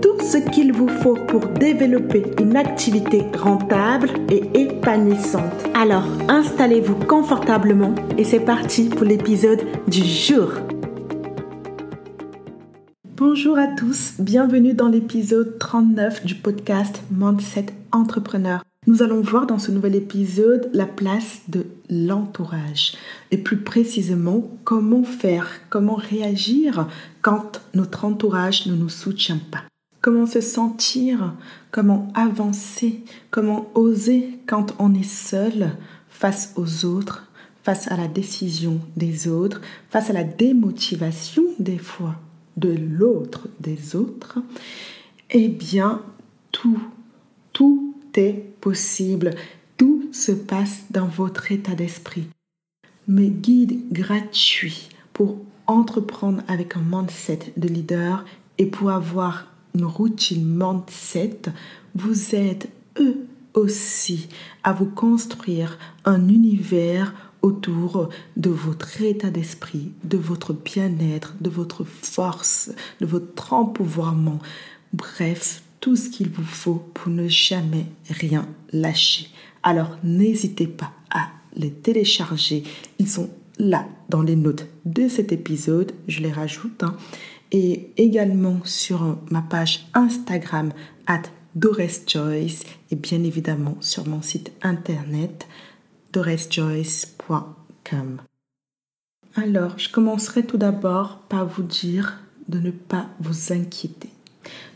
tout ce qu'il vous faut pour développer une activité rentable et épanouissante. Alors, installez-vous confortablement et c'est parti pour l'épisode du jour. Bonjour à tous, bienvenue dans l'épisode 39 du podcast Mindset Entrepreneur. Nous allons voir dans ce nouvel épisode la place de l'entourage et plus précisément comment faire, comment réagir quand notre entourage ne nous soutient pas. Comment se sentir, comment avancer, comment oser quand on est seul face aux autres, face à la décision des autres, face à la démotivation des fois de l'autre, des autres, eh bien, tout, tout est possible. Tout se passe dans votre état d'esprit. Mes guides gratuits pour entreprendre avec un mindset de leader et pour avoir routine mindset vous aident eux aussi à vous construire un univers autour de votre état d'esprit, de votre bien-être, de votre force, de votre empouvoirment. Bref, tout ce qu'il vous faut pour ne jamais rien lâcher. Alors n'hésitez pas à les télécharger. Ils sont là dans les notes de cet épisode. Je les rajoute. Hein. Et également sur ma page Instagram at Doris Joyce et bien évidemment sur mon site internet doresjoyce.com. Alors, je commencerai tout d'abord par vous dire de ne pas vous inquiéter,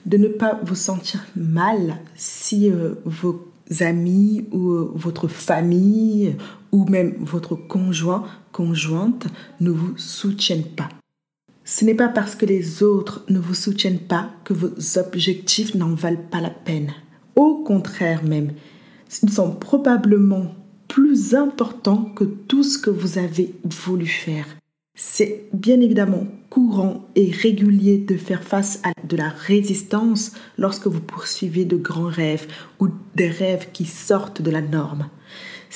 de ne pas vous sentir mal si euh, vos amis ou euh, votre famille ou même votre conjoint, conjointe ne vous soutiennent pas. Ce n'est pas parce que les autres ne vous soutiennent pas que vos objectifs n'en valent pas la peine. Au contraire même, ils sont probablement plus important que tout ce que vous avez voulu faire. C'est bien évidemment courant et régulier de faire face à de la résistance lorsque vous poursuivez de grands rêves ou des rêves qui sortent de la norme.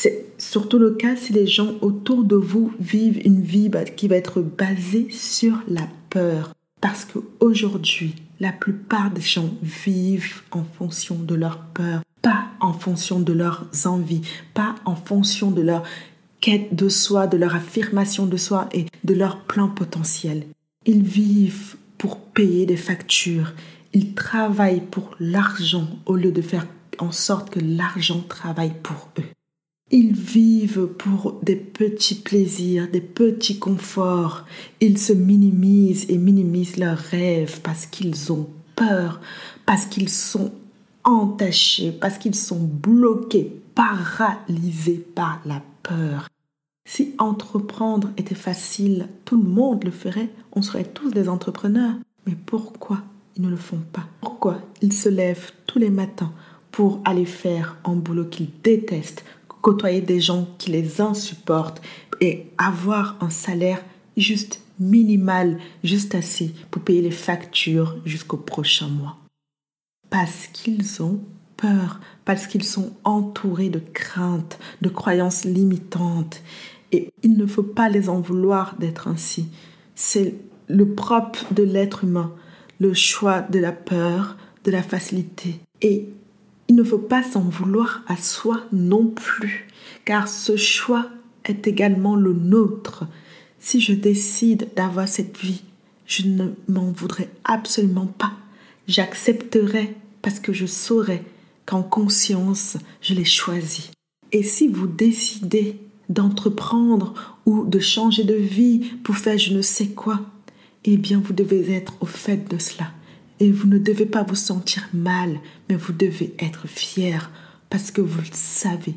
C'est surtout le cas si les gens autour de vous vivent une vie bah, qui va être basée sur la peur. Parce qu'aujourd'hui, la plupart des gens vivent en fonction de leur peur, pas en fonction de leurs envies, pas en fonction de leur quête de soi, de leur affirmation de soi et de leur plein potentiel. Ils vivent pour payer des factures. Ils travaillent pour l'argent au lieu de faire en sorte que l'argent travaille pour eux. Ils vivent pour des petits plaisirs, des petits conforts. Ils se minimisent et minimisent leurs rêves parce qu'ils ont peur, parce qu'ils sont entachés, parce qu'ils sont bloqués, paralysés par la peur. Si entreprendre était facile, tout le monde le ferait, on serait tous des entrepreneurs. Mais pourquoi ils ne le font pas? Pourquoi ils se lèvent tous les matins pour aller faire un boulot qu'ils détestent, côtoyer des gens qui les insupportent et avoir un salaire juste minimal, juste assez pour payer les factures jusqu'au prochain mois parce qu'ils ont peur, parce qu'ils sont entourés de craintes, de croyances limitantes. Et il ne faut pas les en vouloir d'être ainsi. C'est le propre de l'être humain, le choix de la peur, de la facilité. Et il ne faut pas s'en vouloir à soi non plus, car ce choix est également le nôtre. Si je décide d'avoir cette vie, je ne m'en voudrais absolument pas J'accepterai parce que je saurai qu'en conscience, je l'ai choisi. Et si vous décidez d'entreprendre ou de changer de vie pour faire je ne sais quoi, eh bien vous devez être au fait de cela. Et vous ne devez pas vous sentir mal, mais vous devez être fier parce que vous savez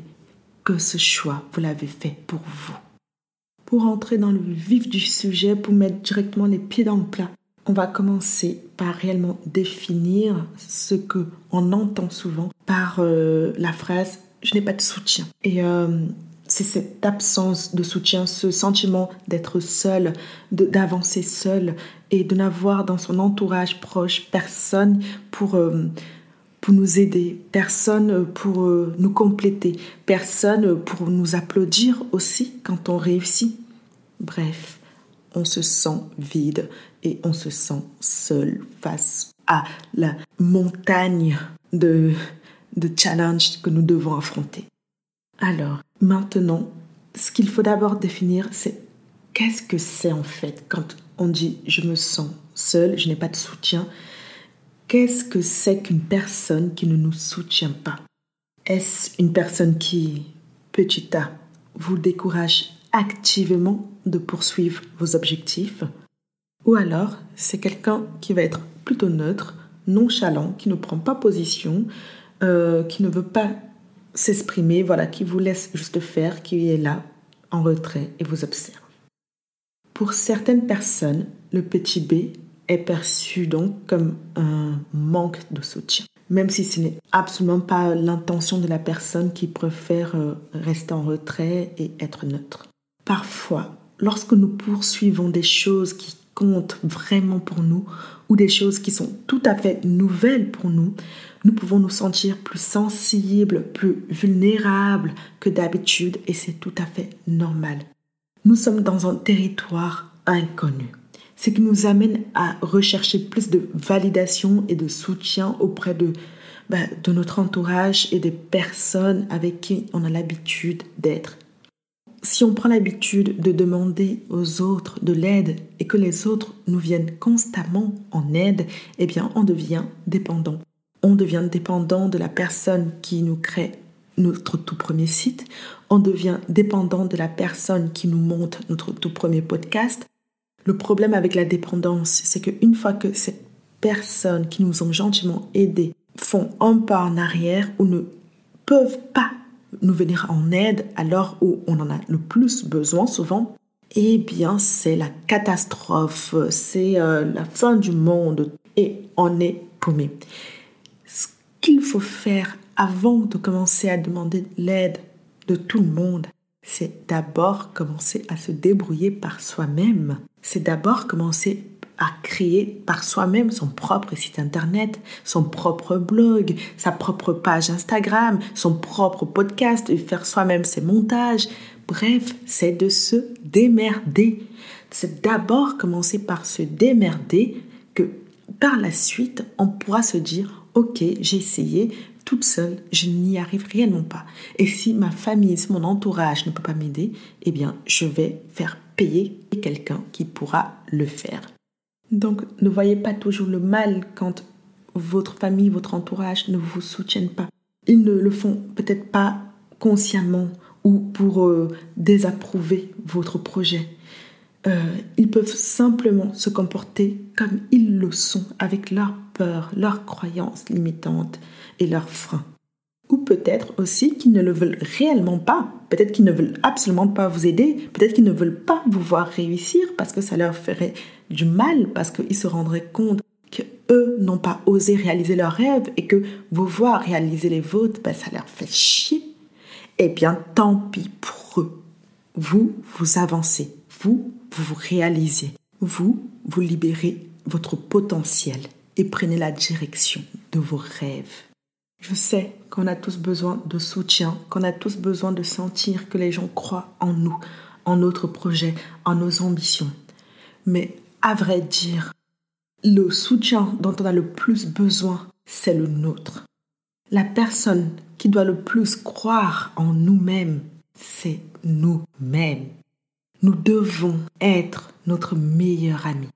que ce choix, vous l'avez fait pour vous. Pour entrer dans le vif du sujet, pour mettre directement les pieds dans le plat, on va commencer par réellement définir ce que on entend souvent par euh, la phrase je n'ai pas de soutien. Et euh, c'est cette absence de soutien, ce sentiment d'être seul, d'avancer seul et de n'avoir dans son entourage proche personne pour, euh, pour nous aider, personne pour nous compléter, personne pour nous applaudir aussi quand on réussit. Bref, on se sent vide et on se sent seul face à la montagne de, de challenges que nous devons affronter. Alors, maintenant, ce qu'il faut d'abord définir, c'est qu'est-ce que c'est en fait quand on dit je me sens seul, je n'ai pas de soutien. Qu'est-ce que c'est qu'une personne qui ne nous soutient pas? Est-ce une personne qui, petit a, vous décourage activement de poursuivre vos objectifs? Ou alors, c'est quelqu'un qui va être plutôt neutre, nonchalant, qui ne prend pas position, euh, qui ne veut pas s'exprimer, voilà, qui vous laisse juste faire, qui est là en retrait et vous observe. Pour certaines personnes, le petit b est perçu donc comme un manque de soutien, même si ce n'est absolument pas l'intention de la personne qui préfère euh, rester en retrait et être neutre. Parfois, lorsque nous poursuivons des choses qui comptent vraiment pour nous ou des choses qui sont tout à fait nouvelles pour nous, nous pouvons nous sentir plus sensibles, plus vulnérables que d'habitude et c'est tout à fait normal. Nous sommes dans un territoire inconnu, ce qui nous amène à rechercher plus de validation et de soutien auprès de, ben, de notre entourage et des personnes avec qui on a l'habitude d'être si on prend l'habitude de demander aux autres de l'aide et que les autres nous viennent constamment en aide, eh bien on devient dépendant. On devient dépendant de la personne qui nous crée notre tout premier site, on devient dépendant de la personne qui nous monte notre tout premier podcast. Le problème avec la dépendance, c'est qu'une fois que ces personnes qui nous ont gentiment aidés font un pas en arrière ou ne peuvent pas nous venir en aide alors où on en a le plus besoin souvent, eh bien c'est la catastrophe, c'est euh, la fin du monde et on est paumé. Ce qu'il faut faire avant de commencer à demander l'aide de tout le monde, c'est d'abord commencer à se débrouiller par soi-même. C'est d'abord commencer créer par soi-même son propre site internet, son propre blog, sa propre page Instagram, son propre podcast et faire soi-même ses montages. Bref, c'est de se démerder. C'est d'abord commencer par se démerder que par la suite, on pourra se dire, ok, j'ai essayé, toute seule, je n'y arrive réellement pas. Et si ma famille, si mon entourage ne peut pas m'aider, eh bien, je vais faire payer quelqu'un qui pourra le faire. Donc ne voyez pas toujours le mal quand votre famille, votre entourage ne vous soutiennent pas. Ils ne le font peut-être pas consciemment ou pour euh, désapprouver votre projet. Euh, ils peuvent simplement se comporter comme ils le sont, avec leurs peurs, leurs croyances limitantes et leurs freins. Ou peut-être aussi qu'ils ne le veulent réellement pas. Peut-être qu'ils ne veulent absolument pas vous aider. Peut-être qu'ils ne veulent pas vous voir réussir parce que ça leur ferait du mal parce qu'ils se rendraient compte que eux n'ont pas osé réaliser leurs rêves et que vous voir réaliser les vôtres, ben, ça leur fait chier. Eh bien, tant pis pour eux. Vous, vous avancez. Vous, vous vous réalisez. Vous, vous libérez votre potentiel et prenez la direction de vos rêves. Je sais qu'on a tous besoin de soutien, qu'on a tous besoin de sentir que les gens croient en nous, en notre projet, en nos ambitions. Mais à vrai dire, le soutien dont on a le plus besoin, c'est le nôtre. La personne qui doit le plus croire en nous-mêmes, c'est nous-mêmes. Nous devons être notre meilleur ami,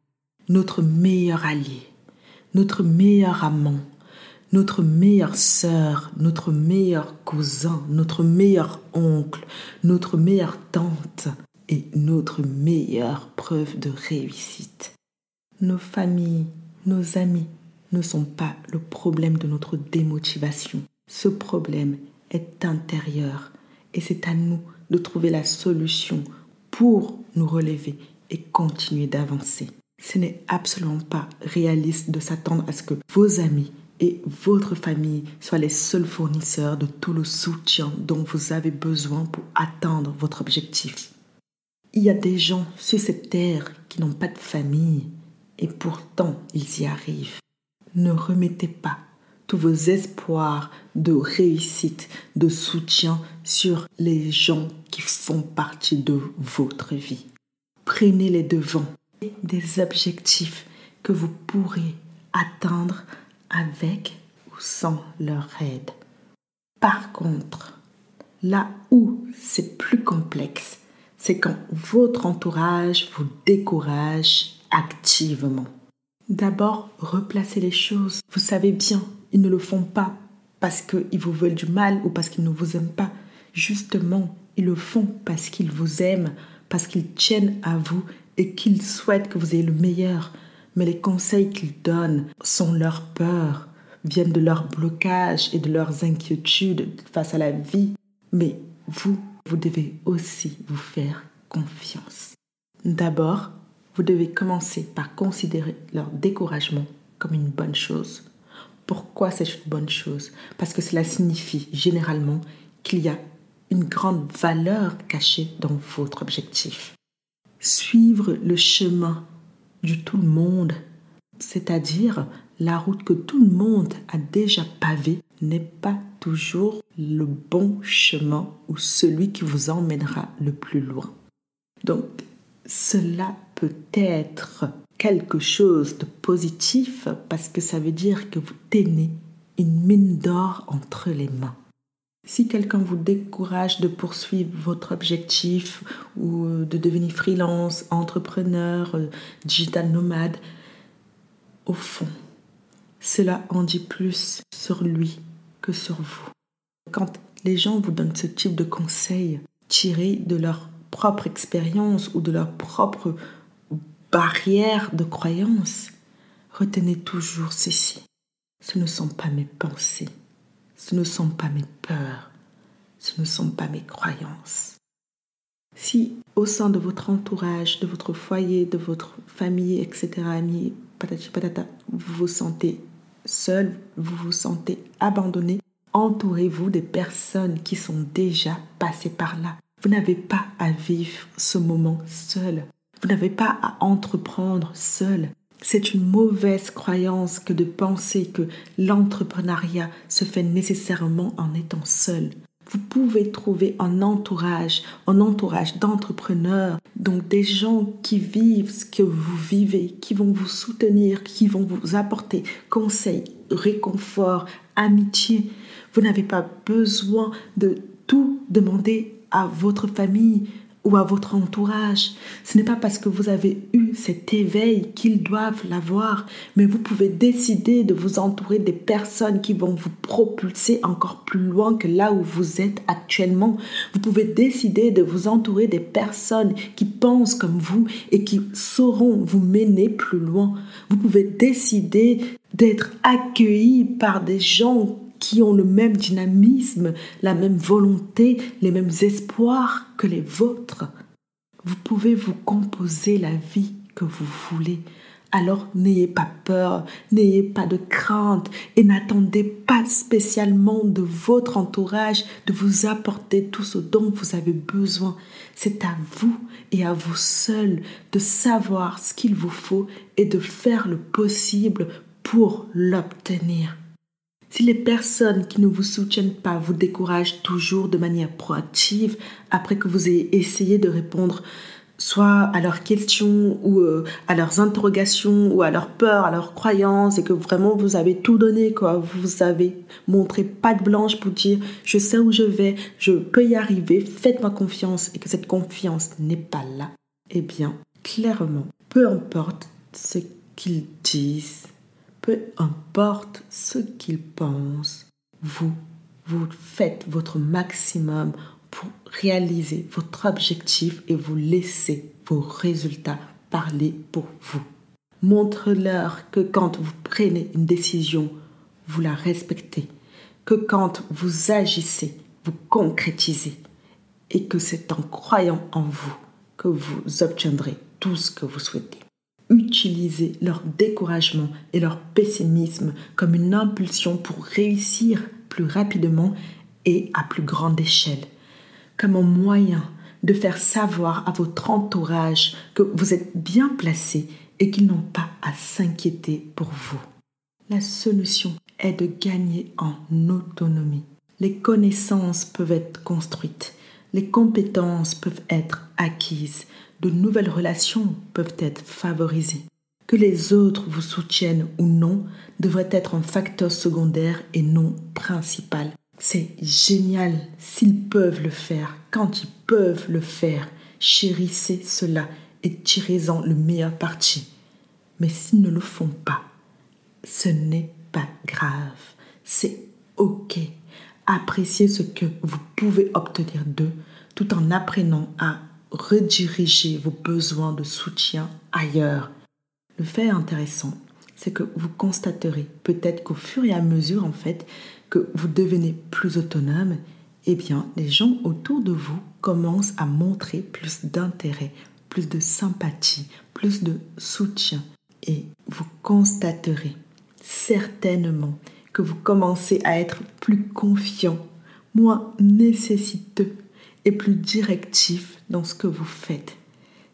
notre meilleur allié, notre meilleur amant, notre meilleure sœur, notre meilleur cousin, notre meilleur oncle, notre meilleure tante, et notre meilleure preuve de réussite. Nos familles, nos amis ne sont pas le problème de notre démotivation. Ce problème est intérieur et c'est à nous de trouver la solution pour nous relever et continuer d'avancer. Ce n'est absolument pas réaliste de s'attendre à ce que vos amis et votre famille soient les seuls fournisseurs de tout le soutien dont vous avez besoin pour atteindre votre objectif. Il y a des gens sur cette terre qui n'ont pas de famille et pourtant ils y arrivent. Ne remettez pas tous vos espoirs de réussite, de soutien sur les gens qui font partie de votre vie. Prenez les devants des objectifs que vous pourrez atteindre avec ou sans leur aide. Par contre, là où c'est plus complexe, c'est quand votre entourage vous décourage activement. D'abord, replacez les choses. Vous savez bien, ils ne le font pas parce qu'ils vous veulent du mal ou parce qu'ils ne vous aiment pas. Justement, ils le font parce qu'ils vous aiment, parce qu'ils tiennent à vous et qu'ils souhaitent que vous ayez le meilleur. Mais les conseils qu'ils donnent sont leur peur, viennent de leur blocage et de leurs inquiétudes face à la vie. Mais vous, vous devez aussi vous faire confiance. D'abord, vous devez commencer par considérer leur découragement comme une bonne chose. Pourquoi c'est une bonne chose? Parce que cela signifie généralement qu'il y a une grande valeur cachée dans votre objectif. Suivre le chemin du tout le monde, c'est-à-dire la route que tout le monde a déjà pavée, n'est pas toujours le bon chemin ou celui qui vous emmènera le plus loin. Donc, cela peut être quelque chose de positif parce que ça veut dire que vous tenez une mine d'or entre les mains. Si quelqu'un vous décourage de poursuivre votre objectif ou de devenir freelance, entrepreneur, digital nomade, au fond, cela en dit plus sur lui que sur vous. Quand les gens vous donnent ce type de conseils tirés de leur propre expérience ou de leur propre barrière de croyance, retenez toujours ceci. Ce ne sont pas mes pensées, ce ne sont pas mes peurs, ce ne sont pas mes croyances. Si au sein de votre entourage, de votre foyer, de votre famille, etc., amis, patati patata, vous vous sentez seul, vous vous sentez abandonné, entourez-vous des personnes qui sont déjà passées par là. Vous n'avez pas à vivre ce moment seul. Vous n'avez pas à entreprendre seul. C'est une mauvaise croyance que de penser que l'entrepreneuriat se fait nécessairement en étant seul. Vous pouvez trouver un entourage, un entourage d'entrepreneurs, donc des gens qui vivent ce que vous vivez, qui vont vous soutenir, qui vont vous apporter conseils, réconfort, amitié. Vous n'avez pas besoin de tout demander à votre famille ou à votre entourage. Ce n'est pas parce que vous avez eu cet éveil qu'ils doivent l'avoir, mais vous pouvez décider de vous entourer des personnes qui vont vous propulser encore plus loin que là où vous êtes actuellement. Vous pouvez décider de vous entourer des personnes qui pensent comme vous et qui sauront vous mener plus loin. Vous pouvez décider d'être accueilli par des gens qui ont le même dynamisme, la même volonté, les mêmes espoirs que les vôtres. Vous pouvez vous composer la vie que vous voulez. Alors n'ayez pas peur, n'ayez pas de crainte et n'attendez pas spécialement de votre entourage de vous apporter tout ce dont vous avez besoin. C'est à vous et à vous seuls de savoir ce qu'il vous faut et de faire le possible pour l'obtenir. Si les personnes qui ne vous soutiennent pas vous découragent toujours de manière proactive après que vous ayez essayé de répondre soit à leurs questions ou euh, à leurs interrogations ou à leurs peurs, à leurs croyances et que vraiment vous avez tout donné quoi, vous avez montré patte blanche pour dire je sais où je vais, je peux y arriver, faites-moi confiance et que cette confiance n'est pas là. Eh bien, clairement, peu importe ce qu'ils disent, peu importe ce qu'ils pensent, vous, vous faites votre maximum pour réaliser votre objectif et vous laissez vos résultats parler pour vous. Montre-leur que quand vous prenez une décision, vous la respectez, que quand vous agissez, vous concrétisez et que c'est en croyant en vous que vous obtiendrez tout ce que vous souhaitez. Utiliser leur découragement et leur pessimisme comme une impulsion pour réussir plus rapidement et à plus grande échelle, comme un moyen de faire savoir à votre entourage que vous êtes bien placé et qu'ils n'ont pas à s'inquiéter pour vous. La solution est de gagner en autonomie. Les connaissances peuvent être construites, les compétences peuvent être acquises, de nouvelles relations peuvent être favorisées. Que les autres vous soutiennent ou non devrait être un facteur secondaire et non principal. C'est génial s'ils peuvent le faire, quand ils peuvent le faire. Chérissez cela et tirez-en le meilleur parti. Mais s'ils ne le font pas, ce n'est pas grave. C'est OK. Appréciez ce que vous pouvez obtenir d'eux tout en apprenant à rediriger vos besoins de soutien ailleurs. Le fait intéressant, c'est que vous constaterez peut-être qu'au fur et à mesure, en fait, que vous devenez plus autonome, eh bien, les gens autour de vous commencent à montrer plus d'intérêt, plus de sympathie, plus de soutien. Et vous constaterez certainement que vous commencez à être plus confiant, moins nécessiteux et plus directif dans ce que vous faites.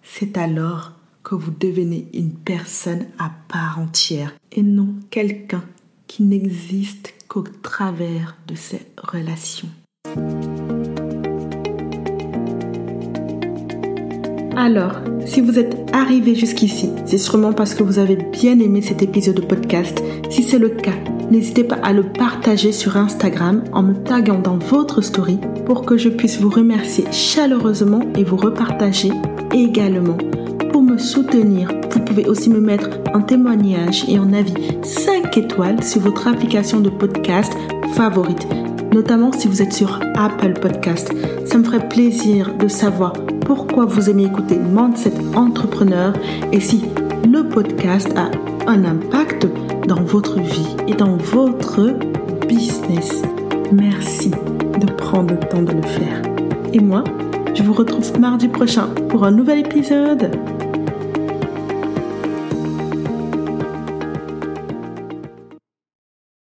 C'est alors que vous devenez une personne à part entière et non quelqu'un qui n'existe qu'au travers de ces relations. Alors, si vous êtes arrivé jusqu'ici, c'est sûrement parce que vous avez bien aimé cet épisode de podcast. Si c'est le cas, n'hésitez pas à le partager sur Instagram en me taguant dans votre story pour que je puisse vous remercier chaleureusement et vous repartager également. Pour me soutenir, vous pouvez aussi me mettre un témoignage et un avis 5 étoiles sur votre application de podcast favorite, notamment si vous êtes sur Apple Podcast. Ça me ferait plaisir de savoir pourquoi vous aimez écouter Mindset Entrepreneur et si le podcast a un impact dans votre vie et dans votre business. Merci de prendre le temps de le faire. Et moi, je vous retrouve mardi prochain pour un nouvel épisode.